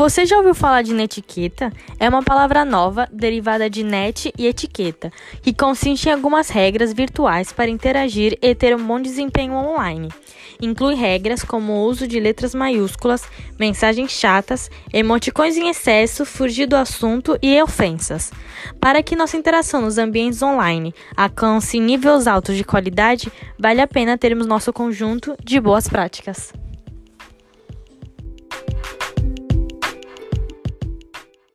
Você já ouviu falar de netiqueta? É uma palavra nova derivada de net e etiqueta, que consiste em algumas regras virtuais para interagir e ter um bom desempenho online. Inclui regras como o uso de letras maiúsculas, mensagens chatas, emoticões em excesso, fugir do assunto e ofensas. Para que nossa interação nos ambientes online alcance níveis altos de qualidade, vale a pena termos nosso conjunto de boas práticas.